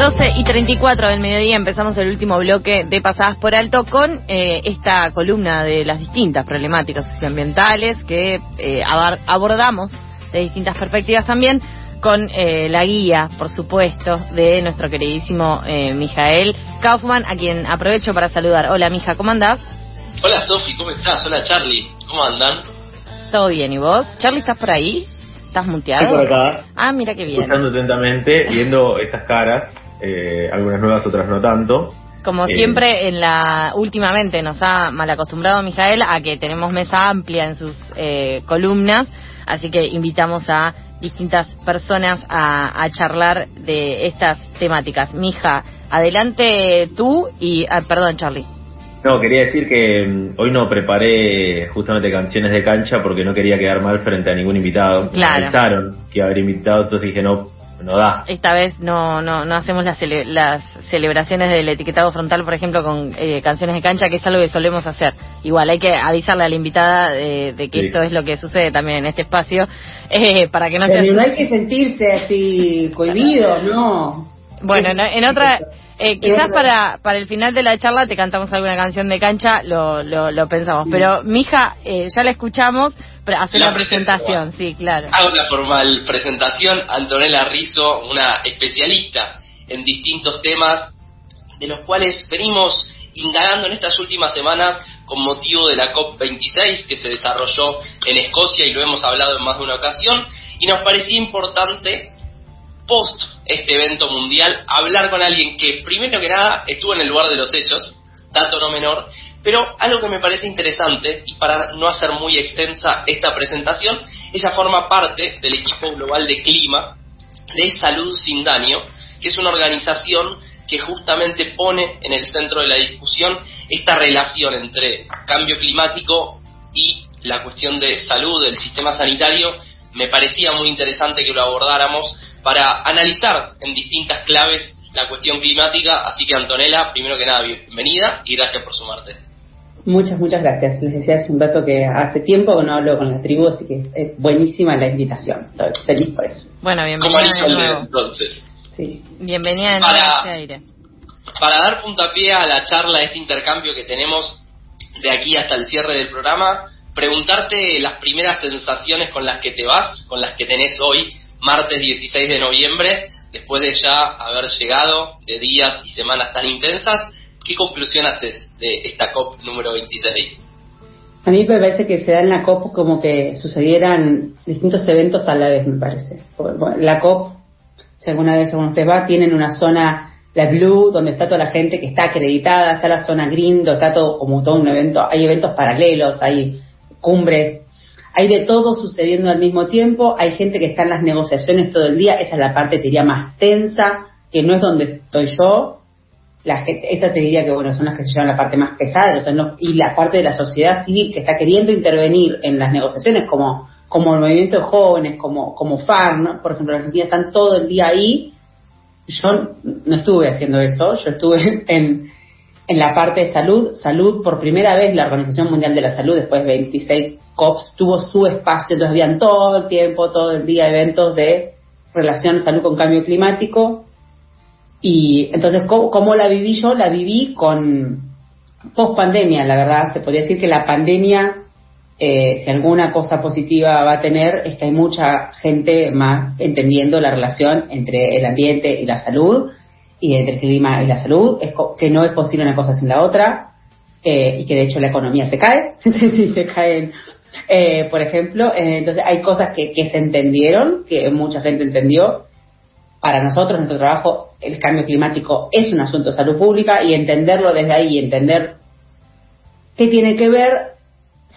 12 y 34 del mediodía empezamos el último bloque de Pasadas por Alto con eh, esta columna de las distintas problemáticas socioambientales que eh, abordamos de distintas perspectivas también con eh, la guía, por supuesto, de nuestro queridísimo Mijael Kaufman, a quien aprovecho para saludar. Hola, Mija, ¿cómo andás? Hola, Sofi, ¿cómo estás? Hola, Charlie, ¿cómo andan? Todo bien, ¿y vos? Charlie, ¿estás por ahí? ¿Estás muteado? Estoy por acá. Ah, mira qué bien. Escuchando atentamente, viendo estas caras eh, algunas nuevas, otras no tanto. Como eh, siempre, en la últimamente nos ha mal acostumbrado Mijael a que tenemos mesa amplia en sus eh, columnas, así que invitamos a distintas personas a, charlar de estas temáticas. Mija, adelante tú y, ah, perdón, Charlie. No, quería decir que mm, hoy no preparé justamente canciones de cancha porque no quería quedar mal frente a ningún invitado. Claro. Pensaron que iba a haber invitado, entonces dije no, no da. Esta vez no, no, no hacemos las, las celebraciones del etiquetado frontal, por ejemplo, con eh, canciones de cancha, que es algo que solemos hacer. Igual hay que avisarle a la invitada de, que esto es lo que sucede también en este espacio, eh, para que no Pero no hay que sentirse así cohibido, ¿no? Bueno, en otra... Eh, quizás para, para el final de la charla te cantamos alguna canción de cancha, lo, lo, lo pensamos. Pero, mija, eh, ya la escuchamos, hace la, presentación, sí, claro. Hago una formal presentación. Antonella Rizzo, una especialista en distintos temas, de los cuales venimos indagando en estas últimas semanas con motivo de la COP26 que se desarrolló en Escocia y lo hemos hablado en más de una ocasión. Y nos parecía importante, post este evento mundial, hablar con alguien que, primero que nada, estuvo en el lugar de los hechos, dato no menor, pero algo que me parece interesante, y para no hacer muy extensa esta presentación, ella forma parte del equipo global de clima de Salud Sin Daño, que es una organización que justamente pone en el centro de la discusión esta relación entre cambio climático y la cuestión de salud del sistema sanitario. Me parecía muy interesante que lo abordáramos para analizar en distintas claves la cuestión climática. Así que Antonella, primero que nada, bienvenida y gracias por sumarte. Muchas, muchas gracias. Les decía hace un dato que hace tiempo que no hablo con la tribu, así que es buenísima la invitación. Estoy feliz por eso. Bueno, bienvenida. entonces. Sí. Bienvenida en para, aire. Para dar puntapié a la charla, a este intercambio que tenemos de aquí hasta el cierre del programa, preguntarte las primeras sensaciones con las que te vas, con las que tenés hoy, martes 16 de noviembre, después de ya haber llegado de días y semanas tan intensas, ¿qué conclusión haces de esta COP número 26? A mí me parece que se da en la COP como que sucedieran distintos eventos a la vez, me parece. La COP, si alguna vez uno usted va, tienen una zona, la Blue, donde está toda la gente que está acreditada, está la zona Green, donde está todo como todo un evento, hay eventos paralelos, hay cumbres hay de todo sucediendo al mismo tiempo, hay gente que está en las negociaciones todo el día, esa es la parte, te diría, más tensa, que no es donde estoy yo. La gente, esa te diría que, bueno, son las que se llevan la parte más pesada, y la parte de la sociedad civil que está queriendo intervenir en las negociaciones, como, como el movimiento de jóvenes, como, como FAR, ¿no? por ejemplo, en Argentina están todo el día ahí. Yo no estuve haciendo eso, yo estuve en, en la parte de salud, salud por primera vez la Organización Mundial de la Salud, después de 26 COPS, tuvo su espacio, entonces habían todo el tiempo, todo el día eventos de relación salud con cambio climático. Y entonces, ¿cómo, la viví yo? La viví con post pandemia, la verdad, se podría decir que la pandemia, eh, si alguna cosa positiva va a tener, es que hay mucha gente más entendiendo la relación entre el ambiente y la salud y entre el clima y la salud, es que no es posible una cosa sin la otra, eh, y que de hecho la economía se cae, si se caen, eh, por ejemplo, eh, entonces hay cosas que, que se entendieron, que mucha gente entendió. Para nosotros, nuestro trabajo, el cambio climático es un asunto de salud pública y entenderlo desde ahí, entender qué tiene que ver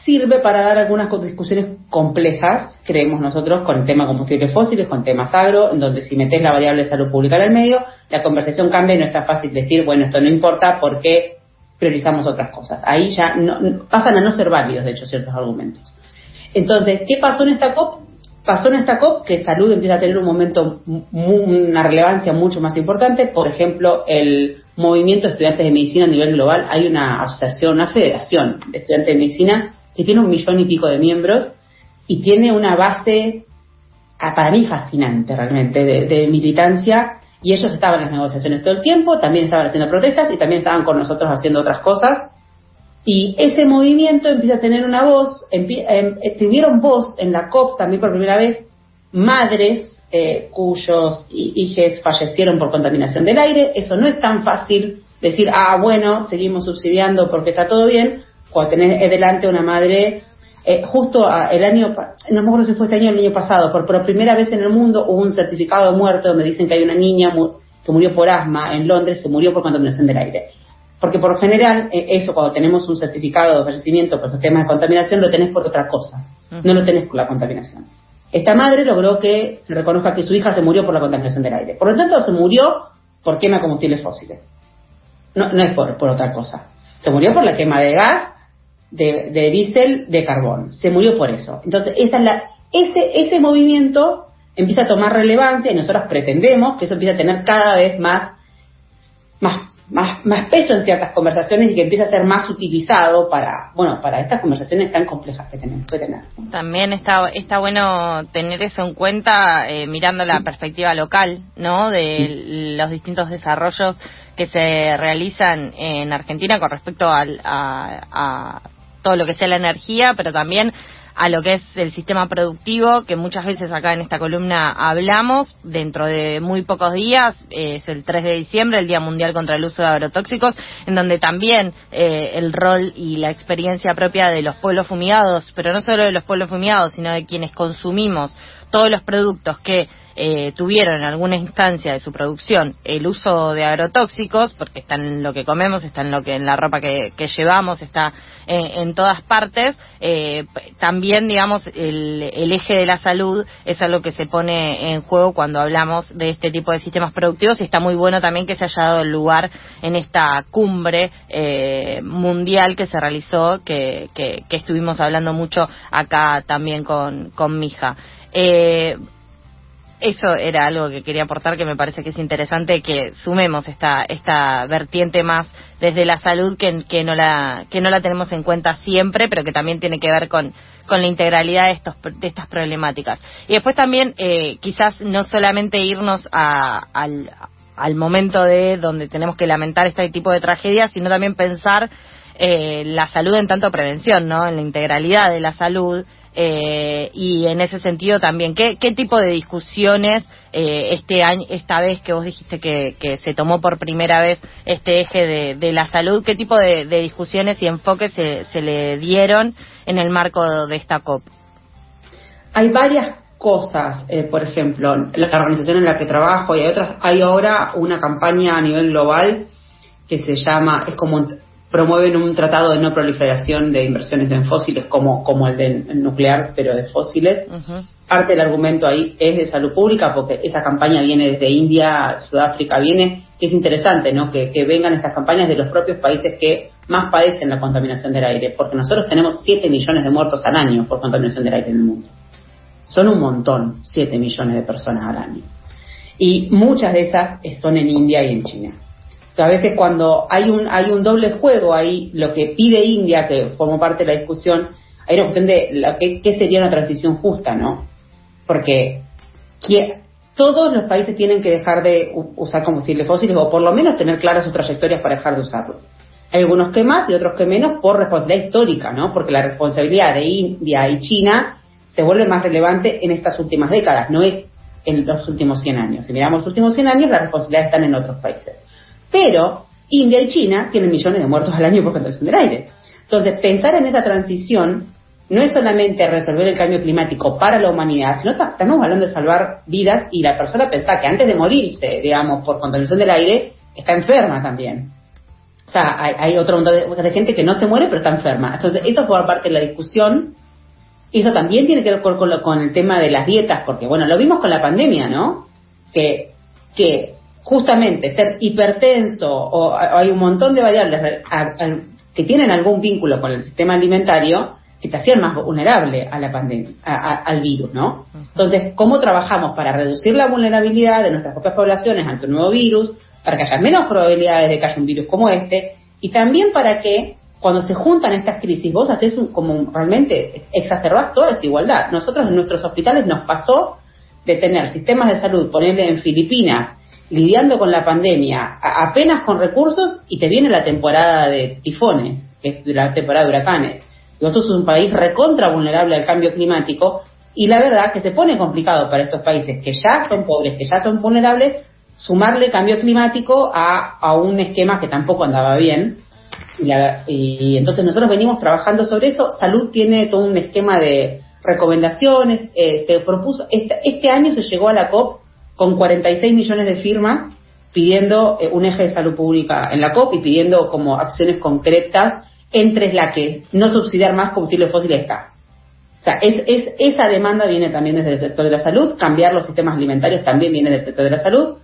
sirve para dar algunas discusiones complejas, creemos nosotros, con el tema combustibles fósiles, con temas agro, en donde si metes la variable de salud pública en el medio, la conversación cambia y no está fácil decir, bueno, esto no importa porque priorizamos otras cosas. Ahí ya no, pasan a no ser válidos, de hecho, ciertos argumentos. Entonces, ¿qué pasó en esta COP? Pasó en esta COP que salud empieza a tener un momento, una relevancia mucho más importante. Por ejemplo, el movimiento de estudiantes de medicina a nivel global. Hay una asociación, una federación de estudiantes de medicina que tiene un millón y pico de miembros y tiene una base, ah, para mí, fascinante realmente, de, militancia. Y ellos estaban en las negociaciones todo el tiempo, también estaban haciendo protestas y también estaban con nosotros haciendo otras cosas. Y ese movimiento empieza a tener una voz, em, tuvieron voz en la COP también por primera vez madres eh, cuyos hijos fallecieron por contaminación del aire. Eso no es tan fácil decir, ah, bueno, seguimos subsidiando porque está todo bien, cuando tenés delante una madre, eh, justo el año, no me acuerdo si fue este año o el año pasado, por, por primera vez en el mundo hubo un certificado de muerte donde dicen que hay una niña que murió por asma en Londres, que murió por contaminación del aire. Porque por general, eh, eso cuando tenemos un certificado de fallecimiento por sistemas de contaminación, lo tenés por otra cosa, no lo tenés por la contaminación. Esta madre logró que se reconozca que su hija se murió por la contaminación del aire. Por lo tanto, se murió por quema de combustibles fósiles. No, no es por, por otra cosa. Se murió por la quema de gas, de, de diésel, de carbón. Se murió por eso. Entonces, esa es la, ese, ese movimiento empieza a tomar relevancia y nosotros pretendemos que eso empiece a tener cada vez más, más más, más peso en ciertas conversaciones y que empieza a ser más utilizado para, bueno, para estas conversaciones tan complejas que tenemos que tener. También está, está bueno tener eso en cuenta eh, mirando la perspectiva local, ¿no? De los distintos desarrollos que se realizan en Argentina con respecto al, a, a todo lo que sea la energía, pero también a lo que es el sistema productivo, que muchas veces acá en esta columna hablamos. Dentro de muy pocos días, es el 3 de diciembre, el Día Mundial contra el Uso de Agrotóxicos, en donde también eh, el rol y la experiencia propia de los pueblos fumigados, pero no solo de los pueblos fumigados, sino de quienes consumimos todos los productos que eh, tuvieron en alguna instancia de su producción el uso de agrotóxicos, porque está en lo que comemos, está en lo que en la ropa que, llevamos, está en, todas partes, eh, también digamos el, el, eje de la salud es algo que se pone en juego cuando hablamos de este tipo de sistemas productivos y está muy bueno también que se haya dado el lugar en esta cumbre eh, mundial que se realizó, que, que, que, estuvimos hablando mucho acá también con, con Mija. Eh, eso era algo que quería aportar que me parece que es interesante que sumemos esta esta vertiente más desde la salud que, no la que no la tenemos en cuenta siempre pero que también tiene que ver con con la integralidad de estos de estas problemáticas. Y después también eh, quizás no solamente irnos a, al al momento de donde tenemos que lamentar este tipo de tragedias sino también pensar eh, la salud en tanto prevención no en la integralidad de la salud eh, y en ese sentido también, ¿qué, qué tipo de discusiones eh, este año, esta vez que vos dijiste que, que, se tomó por primera vez este eje de, la salud, qué tipo de, de discusiones y enfoques se, se, le dieron en el marco de esta COP? Hay varias cosas, eh, por ejemplo, la organización en la que trabajo y hay otras, hay ahora una campaña a nivel global que se llama, es como promueven un tratado de no proliferación de inversiones en fósiles como, como el del nuclear, pero de fósiles. Parte del argumento ahí es de salud pública, porque esa campaña viene desde India, Sudáfrica, viene, que es interesante, ¿no? Que, que vengan estas campañas de los propios países que más padecen la contaminación del aire, porque nosotros tenemos 7 millones de muertos al año por contaminación del aire en el mundo. Son un montón, 7 millones de personas al año. Y muchas de esas son en India y en China a veces cuando hay un, hay un doble juego ahí, lo que pide India, que formó parte de la discusión, hay una cuestión de lo que, qué sería una transición justa, ¿no? Porque todos los países tienen que dejar de usar combustibles fósiles o por lo menos tener claras sus trayectorias para dejar de usarlos. Hay algunos que más y otros que menos por responsabilidad histórica, ¿no? Porque la responsabilidad de India y China se vuelve más relevante en estas últimas décadas, no es en los últimos 100 años. Si miramos los últimos 100 años, las responsabilidades están en otros países. Pero India y China tienen millones de muertos al año por contaminación del aire. Entonces, pensar en esa transición no es solamente resolver el cambio climático para la humanidad, sino estamos hablando de salvar vidas y la persona pensar que antes de morirse, digamos, por contaminación del aire, está enferma también. O sea, hay, otro montón de, gente que no se muere pero está enferma. Entonces, eso fue parte de la discusión. Eso también tiene que ver con, con, el tema de las dietas, porque, bueno, lo vimos con la pandemia, ¿no? Que, que justamente ser hipertenso o hay un montón de variables que tienen algún vínculo con el sistema alimentario, que te hacían más vulnerable a la pandemia, al virus, ¿no? Entonces, ¿cómo trabajamos para reducir la vulnerabilidad de nuestras propias poblaciones ante un nuevo virus, para que haya menos probabilidades de que haya un virus como este, y también para que cuando se juntan estas crisis, vos haces un, como realmente exacerbás toda desigualdad. Nosotros en nuestros hospitales nos pasó de tener sistemas de salud, ponerle en Filipinas, lidiando con la pandemia, apenas con recursos, y te viene la temporada de tifones, que es la temporada de huracanes vos sos un país recontra vulnerable al cambio climático y la verdad que se pone complicado para estos países que ya son pobres, que ya son vulnerables, sumarle cambio climático a, a un esquema que tampoco andaba bien. Y, entonces nosotros venimos trabajando sobre eso. Salud tiene todo un esquema de recomendaciones. Eh, se propuso, este, este, año se llegó a la COP con 46 millones de firmas pidiendo eh, un eje de salud pública en la COP y pidiendo como acciones concretas entre la que no subsidiar más combustible fósil está. O sea, es, es, esa demanda viene también desde el sector de la salud, cambiar los sistemas alimentarios también viene del sector de la salud,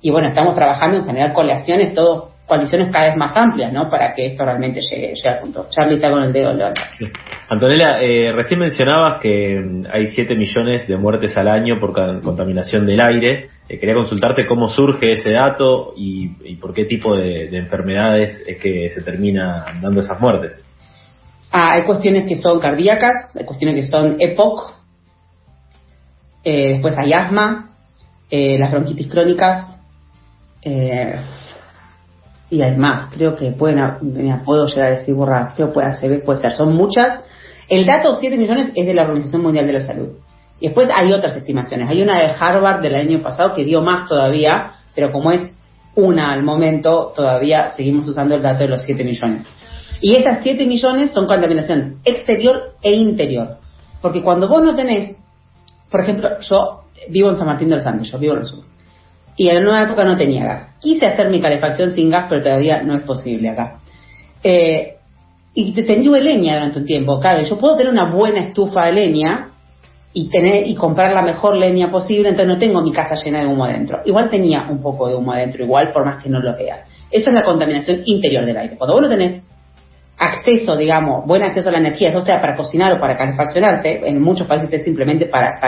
y bueno, estamos trabajando en generar coaliciones, todo, coaliciones cada vez más amplias, ¿no? Para que esto realmente llegue, llegue al punto. Charlie está con el dedo en sí. Antonella, eh, recién mencionabas que mm, hay 7 millones de muertes al año por contaminación del aire. Eh, quería consultarte cómo surge ese dato y, por qué tipo de, enfermedades es que se termina dando esas muertes. Ah, hay cuestiones que son cardíacas, hay cuestiones que son EPOC, eh, después hay asma, eh, las bronquitis crónicas, y hay más, creo que pueden, me puedo llegar a decir borrar, creo que puede puede ser, son muchas. El dato 7 millones es de la Organización Mundial de la Salud. Y después hay otras estimaciones. Hay una de Harvard del año pasado que dio más todavía, pero como es una al momento, todavía seguimos usando el dato de los 7 millones. Y esas 7 millones son contaminación exterior e interior. Porque cuando vos no tenés, por ejemplo, yo vivo en San Martín de los Andes, yo vivo en el sur. Y en una época no tenía gas. Quise hacer mi calefacción sin gas, pero todavía no es posible acá. Eh, y tenía leña durante un tiempo. Claro, yo puedo tener una buena estufa de leña, y tener y comprar la mejor leña posible, entonces no tengo mi casa llena de humo adentro. Igual tenía un poco de humo adentro, igual por más que no lo veas. Esa es la contaminación interior del aire. Cuando vos no tenés acceso, digamos, buen acceso a la energía, eso sea para cocinar o para calefaccionarte, en muchos países es simplemente para,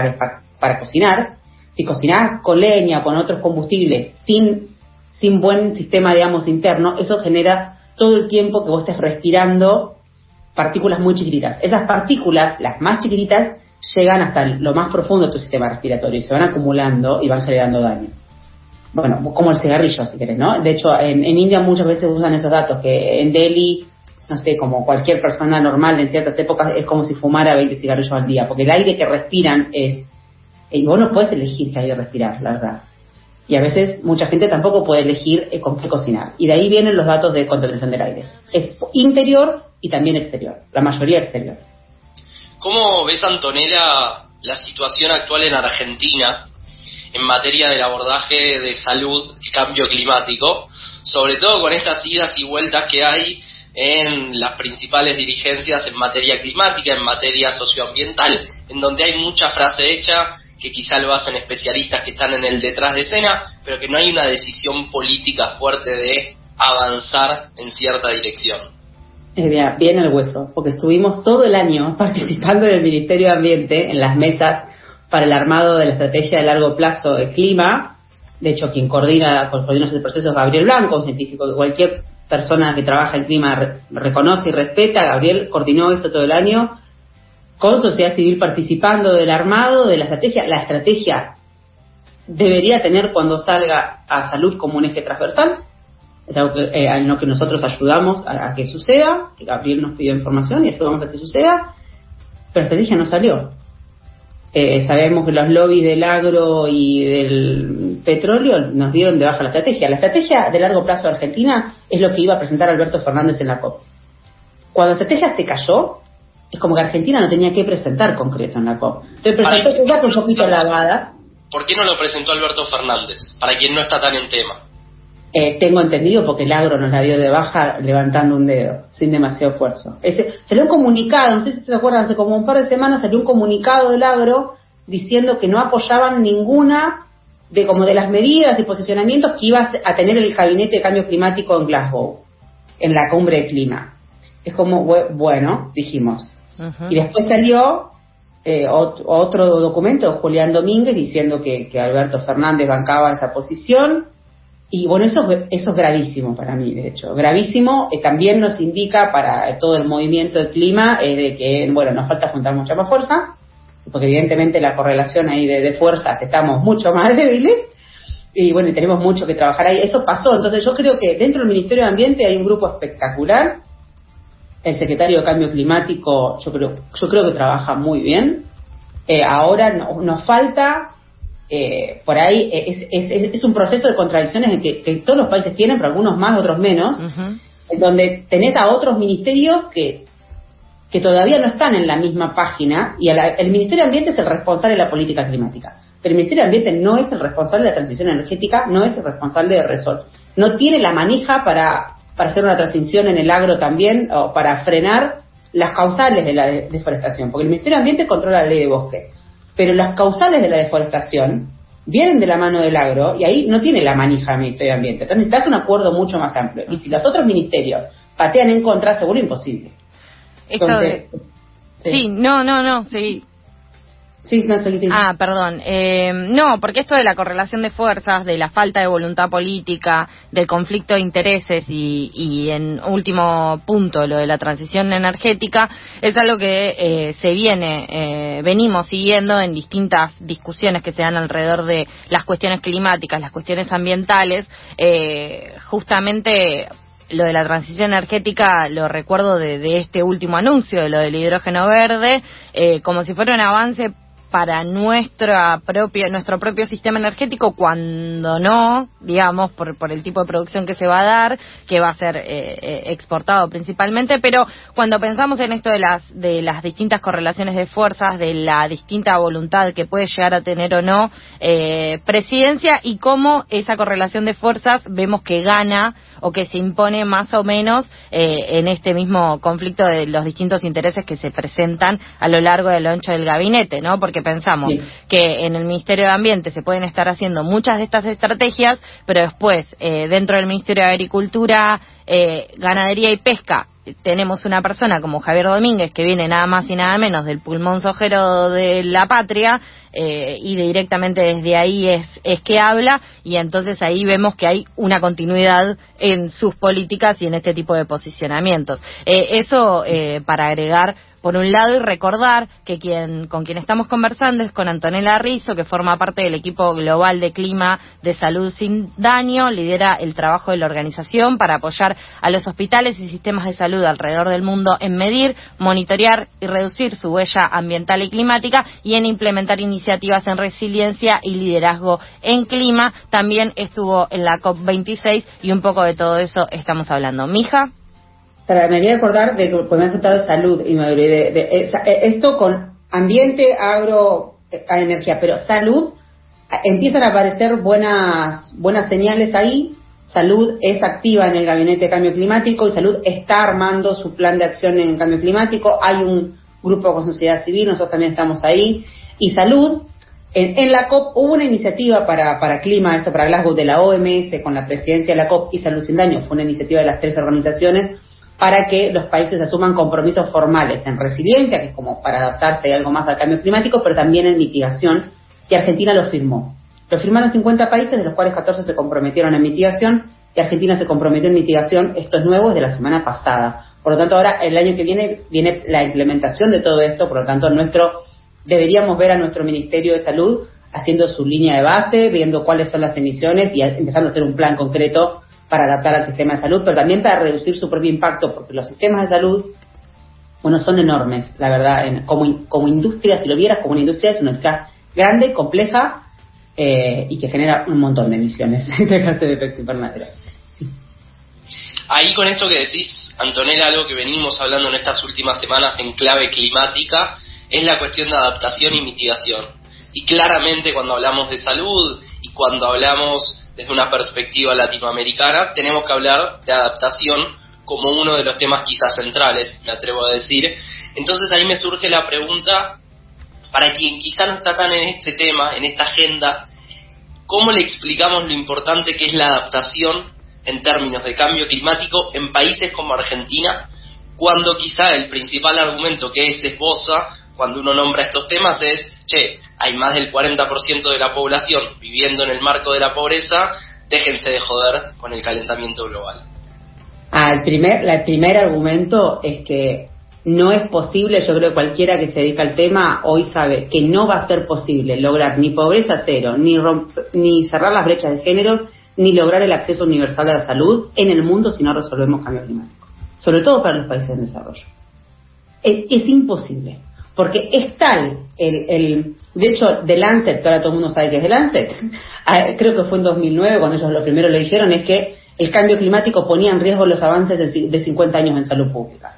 para cocinar, si cocinás con leña o con otros combustibles sin, sin buen sistema, digamos, interno, eso genera todo el tiempo que vos estés respirando partículas muy chiquititas. Esas partículas, las más chiquititas, llegan hasta lo más profundo de tu sistema respiratorio y se van acumulando y van generando daño. Bueno, como el cigarrillo, si querés, ¿no? De hecho, en, India muchas veces usan esos datos, que en Delhi, no sé, como cualquier persona normal en ciertas épocas, es como si fumara 20 cigarrillos al día, porque el aire que respiran es... Y vos no puedes elegir qué aire respirar, la verdad. Y a veces mucha gente tampoco puede elegir eh, con qué cocinar. Y de ahí vienen los datos de contaminación del aire. Es interior y también exterior, la mayoría exterior. ¿Cómo ves, Antonella, la situación actual en Argentina en materia del abordaje de salud y cambio climático, sobre todo con estas idas y vueltas que hay en las principales dirigencias en materia climática, en materia socioambiental, en donde hay mucha frase hecha que quizá lo hacen especialistas que están en el detrás de escena, pero que no hay una decisión política fuerte de avanzar en cierta dirección. Eh, bien el hueso, porque estuvimos todo el año participando en el Ministerio de Ambiente en las mesas para el armado de la estrategia de largo plazo de clima. De hecho, quien coordina, coordina ese proceso es Gabriel Blanco, un científico que cualquier persona que trabaja en clima reconoce y respeta. Gabriel coordinó eso todo el año con sociedad civil participando del armado de la estrategia. La estrategia debería tener cuando salga a salud como un eje transversal es algo que, eh, en lo que nosotros ayudamos a, que suceda, que Gabriel nos pidió información y ayudamos a que suceda, pero la estrategia no salió. Eh, sabemos que los lobbies del agro y del petróleo nos dieron de baja la estrategia. La estrategia de largo plazo de Argentina es lo que iba a presentar Alberto Fernández en la COP. Cuando la estrategia se cayó, es como que Argentina no tenía que presentar concreto en la COP. Entonces presentó un poquito lavada. ¿Por qué no lo presentó Alberto Fernández? Para quien no está tan en tema. Eh, tengo entendido porque el agro nos la dio de baja levantando un dedo, sin demasiado esfuerzo. Ese, salió un comunicado, no sé si se acuerdan, hace como un par de semanas salió un comunicado del agro diciendo que no apoyaban ninguna de como de las medidas y posicionamientos que iba a tener el gabinete de cambio climático en Glasgow, en la cumbre de clima. Es como, bueno, dijimos, Y después salió eh, otro documento Julián Domínguez diciendo que, Alberto Fernández bancaba esa posición. Y bueno, eso, eso es gravísimo para mí, de hecho. Gravísimo eh, también nos indica para todo el movimiento del clima eh, de que, bueno, nos falta juntar mucha más fuerza, porque evidentemente la correlación ahí de, de fuerzas estamos mucho más débiles y bueno, tenemos mucho que trabajar ahí. Eso pasó, entonces yo creo que dentro del Ministerio de Ambiente hay un grupo espectacular. El secretario de Cambio Climático, yo creo, yo creo que trabaja muy bien. Eh, ahora nos falta, eh, por ahí, es, es, es, un proceso de contradicciones en que, todos los países tienen, pero algunos más, otros menos, en donde tenés a otros ministerios que que todavía no están en la misma página y el Ministerio de Ambiente es el responsable de la política climática. Pero el Ministerio de Ambiente no es el responsable de la transición energética, no es el responsable de Resol. No tiene la manija para, para hacer una transición en el agro también o para frenar las causales de la deforestación, porque el Ministerio de Ambiente controla la ley de bosque, pero las causales de la deforestación vienen de la mano del agro y ahí no tiene la manija el Ministerio de Ambiente. Entonces necesitas un acuerdo mucho más amplio. Y si los otros ministerios patean en contra, seguro imposible. Sí, no, no, no, sí. Sí, no, Ah, perdón. Eh, no, porque esto de la correlación de fuerzas, de la falta de voluntad política, del conflicto de intereses y, y en último punto lo de la transición energética, es algo que eh, se viene, eh, venimos siguiendo en distintas discusiones que se dan alrededor de las cuestiones climáticas, las cuestiones ambientales, eh, justamente lo de la transición energética lo recuerdo de, de, este último anuncio, de lo del hidrógeno verde, eh, como si fuera un avance para nuestra propia, nuestro propio sistema energético cuando no, digamos, por, por el tipo de producción que se va a dar, que va a ser eh, eh, exportado principalmente, pero cuando pensamos en esto de las, de las distintas correlaciones de fuerzas, de la distinta voluntad que puede llegar a tener o no eh, presidencia y cómo esa correlación de fuerzas vemos que gana o que se impone más o menos eh, en este mismo conflicto de los distintos intereses que se presentan a lo largo del ancho del gabinete, ¿no? Porque pensamos que en el Ministerio de Ambiente se pueden estar haciendo muchas de estas estrategias, pero después eh, dentro del Ministerio de Agricultura, eh, Ganadería y Pesca tenemos una persona como Javier Domínguez que viene nada más y nada menos del pulmón sojero de la patria eh, y directamente desde ahí es, es que habla y entonces ahí vemos que hay una continuidad en sus políticas y en este tipo de posicionamientos. Eh, eso eh, para agregar por un lado y recordar que quien con quien estamos conversando es con Antonella Rizzo que forma parte del equipo global de clima de salud sin daño lidera el trabajo de la organización para apoyar a los hospitales y sistemas de salud alrededor del mundo en medir monitorear y reducir su huella ambiental y climática y en implementar iniciativas en resiliencia y liderazgo en clima. También estuvo en la COP 26 y un poco de todo eso estamos hablando. Mija me voy a acordar de que me han de salud y me olvidé de, eh, esto con ambiente, agro, eh, energía, pero salud, empiezan a aparecer buenas, buenas señales ahí. Salud es activa en el Gabinete de Cambio Climático y Salud está armando su plan de acción en cambio climático. Hay un grupo con sociedad civil, nosotros también estamos ahí. Y Salud, en, en, la COP hubo una iniciativa para, para clima, esto para Glasgow de la OMS con la presidencia de la COP y Salud Sin Daño, fue una iniciativa de las tres organizaciones para que los países asuman compromisos formales en resiliencia, que es como para adaptarse algo más al cambio climático, pero también en mitigación, y Argentina lo firmó. Lo firmaron 50 países, de los cuales 14 se comprometieron en mitigación, y Argentina se comprometió en mitigación, esto es nuevo, de la semana pasada. Por lo tanto, ahora el año que viene viene la implementación de todo esto, por lo tanto, nuestro deberíamos ver a nuestro Ministerio de Salud haciendo su línea de base, viendo cuáles son las emisiones y empezando a hacer un plan concreto para adaptar al sistema de salud, pero también para reducir su propio impacto, porque los sistemas de salud, bueno, son enormes, la verdad, como, como industria, si lo vieras como una industria, es una industria grande, compleja eh, y que genera un montón de emisiones de gases de efecto invernadero. Ahí con esto que decís, Antonella, algo que venimos hablando en estas últimas semanas en clave climática, es la cuestión de adaptación y mitigación. Y claramente cuando hablamos de salud y cuando hablamos desde una perspectiva latinoamericana, tenemos que hablar de adaptación como uno de los temas quizás centrales, me atrevo a decir. Entonces ahí me surge la pregunta, para quien quizá no está tan en este tema, en esta agenda, ¿cómo le explicamos lo importante que es la adaptación en términos de cambio climático en países como Argentina, cuando quizá el principal argumento que se esboza cuando uno nombra estos temas es, che, hay más del 40% de la población viviendo en el marco de la pobreza, déjense de joder con el calentamiento global. Ah, el primer, el primer argumento es que no es posible, yo creo que cualquiera que se dedica al tema hoy sabe que no va a ser posible lograr ni pobreza cero, ni, ni cerrar las brechas de género, ni lograr el acceso universal a la salud en el mundo si no resolvemos cambio climático, sobre todo para los países en desarrollo. Es, imposible, porque es tal el, el, de hecho, The Lancet, que ahora todo el mundo sabe que es The Lancet, ah, creo que fue en 2009 cuando ellos lo primero lo dijeron, es que el cambio climático ponía en riesgo los avances de, de 50 años en salud pública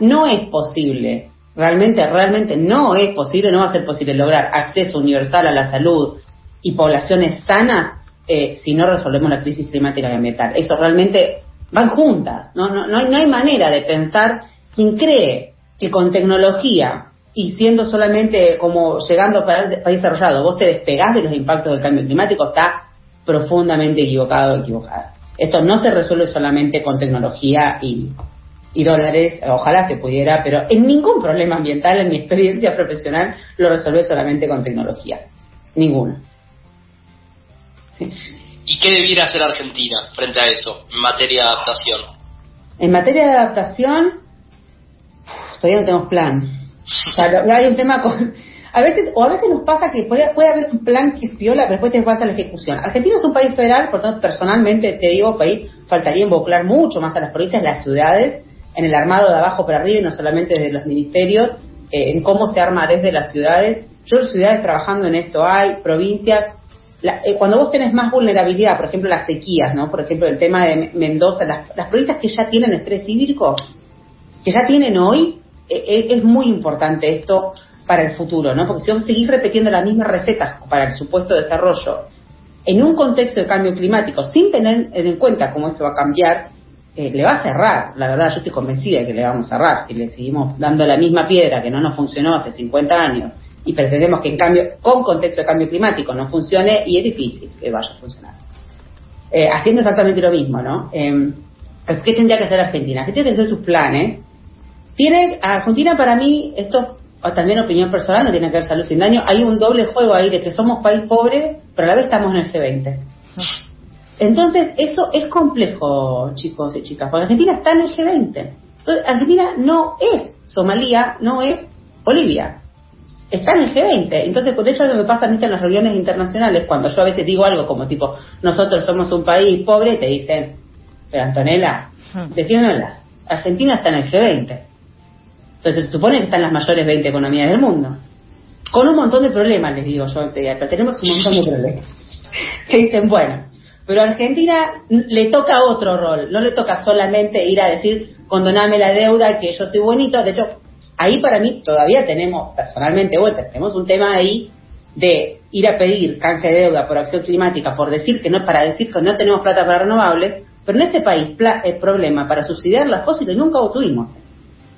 no es posible, realmente, realmente no es posible, no va a ser posible lograr acceso universal a la salud y poblaciones sanas eh, si no resolvemos la crisis climática y ambiental. Eso realmente van juntas, no, no, no, hay, no hay manera de pensar quien cree que con tecnología y siendo solamente como llegando a país desarrollado, vos te despegás de los impactos del cambio climático, está profundamente equivocado o equivocada. Esto no se resuelve solamente con tecnología y, y dólares, ojalá se pudiera, pero en ningún problema ambiental, en mi experiencia profesional, lo resolvé solamente con tecnología. Ninguno. ¿Y qué debiera hacer Argentina frente a eso, en materia de adaptación? En materia de adaptación, todavía no tenemos plan. O sea, hay un tema con... A veces, o a veces nos pasa que puede, haber un plan que es piola, pero después te pasa la ejecución. Argentina es un país federal, por tanto, personalmente te digo, país faltaría involucrar mucho más a las provincias, las ciudades, en el armado de abajo para arriba y no solamente desde los ministerios, eh, en cómo se arma desde las ciudades. Yo ciudades trabajando en esto hay, provincias. Eh, cuando vos tenés más vulnerabilidad, por ejemplo las sequías, ¿no? Por ejemplo el tema de Mendoza, las, provincias que ya tienen estrés hídrico, que ya tienen hoy, es muy importante esto para el futuro, ¿no? Porque si vos seguís repitiendo las mismas recetas para el supuesto desarrollo en un contexto de cambio climático, sin tener en cuenta cómo eso va a cambiar, eh, le va a cerrar. La verdad, yo estoy convencida de que le vamos a cerrar. Si le seguimos dando la misma piedra que no nos funcionó hace 50 años y pretendemos que en cambio, con contexto de cambio climático no funcione, y es difícil que vaya a funcionar. Eh, haciendo exactamente lo mismo, ¿no? Eh, ¿Qué tendría que hacer Argentina? Argentina tiene que hacer sus planes. Tiene, Argentina para mí, esto también opinión personal, no tiene que ver salud sin daño, hay un doble juego ahí de que somos país pobre, pero a la vez estamos en el G20. Entonces, eso es complejo, chicos y chicas, porque Argentina está en el G20. Entonces, Argentina no es Somalia, no es Bolivia. Está en el G20. Entonces, de hecho, lo que me pasa a mí en las reuniones internacionales, cuando yo a veces digo algo como tipo, nosotros somos un país pobre, te dicen, pero Antonella, hmm. defiéndolas. Argentina está en el G20. Entonces, se supone que están las mayores 20 economías del mundo. Con un montón de problemas, les digo yo enseguida, pero tenemos un montón de problemas. Que dicen, bueno, pero a Argentina le toca otro rol, no le toca solamente ir a decir, condoname la deuda, que yo soy bonito. De hecho, ahí para mí todavía tenemos, personalmente, vuelta, tenemos un tema ahí de ir a pedir canje de deuda por acción climática, por decir que no, para decir que no tenemos plata para renovables, pero en este país el problema para subsidiar las fósiles nunca lo tuvimos.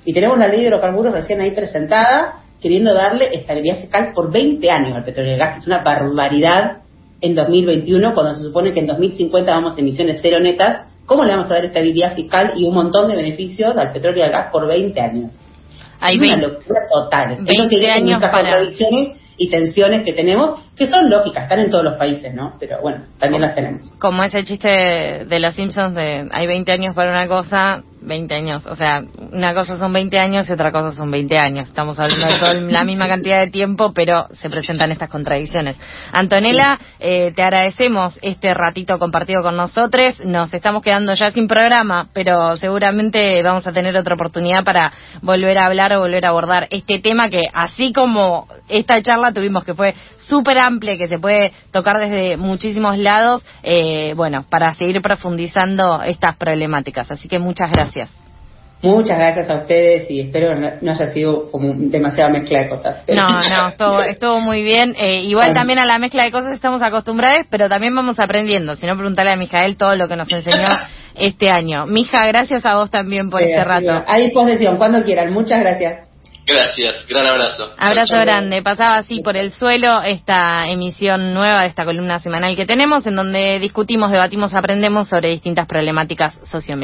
Y tenemos la ley de hidrocarburos recién ahí presentada, queriendo darle estabilidad fiscal por 20 años al petróleo y al gas, que es una barbaridad en 2021, cuando se supone que en 2050 vamos a emisiones cero netas, ¿cómo le vamos a dar estabilidad fiscal y un montón de beneficios al petróleo y al gas por 20 años? Hay una locura total. 20 años para... contradicciones y tensiones que tenemos, que son lógicas, están en todos los países, ¿no? Pero bueno, también las tenemos. Como ese chiste de los Simpsons de hay 20 años para una cosa, 20 años. O sea, una cosa son 20 años y otra cosa son 20 años. Estamos hablando de la misma cantidad de tiempo, pero se presentan estas contradicciones. Antonella, eh, te agradecemos este ratito compartido con nosotros. Nos estamos quedando ya sin programa, pero seguramente vamos a tener otra oportunidad para volver a hablar o volver a abordar este tema que, así como esta charla tuvimos que fue súper amplia, que se puede tocar desde muchísimos lados, eh, bueno, para seguir profundizando estas problemáticas. Así que muchas gracias. Muchas gracias a ustedes y espero no, haya sido como demasiada mezcla de cosas. No, no, estuvo, muy bien. Eh, igual también a la mezcla de cosas estamos acostumbrados, pero también vamos aprendiendo. Si no, preguntarle a Mijael todo lo que nos enseñó este año. Mija, gracias a vos también por este rato. A disposición, cuando quieran. Muchas gracias. Gracias, gran abrazo. Abrazo grande. Pasaba así por el suelo esta emisión nueva de esta columna semanal que tenemos, en donde discutimos, debatimos, aprendemos sobre distintas problemáticas socioambientales.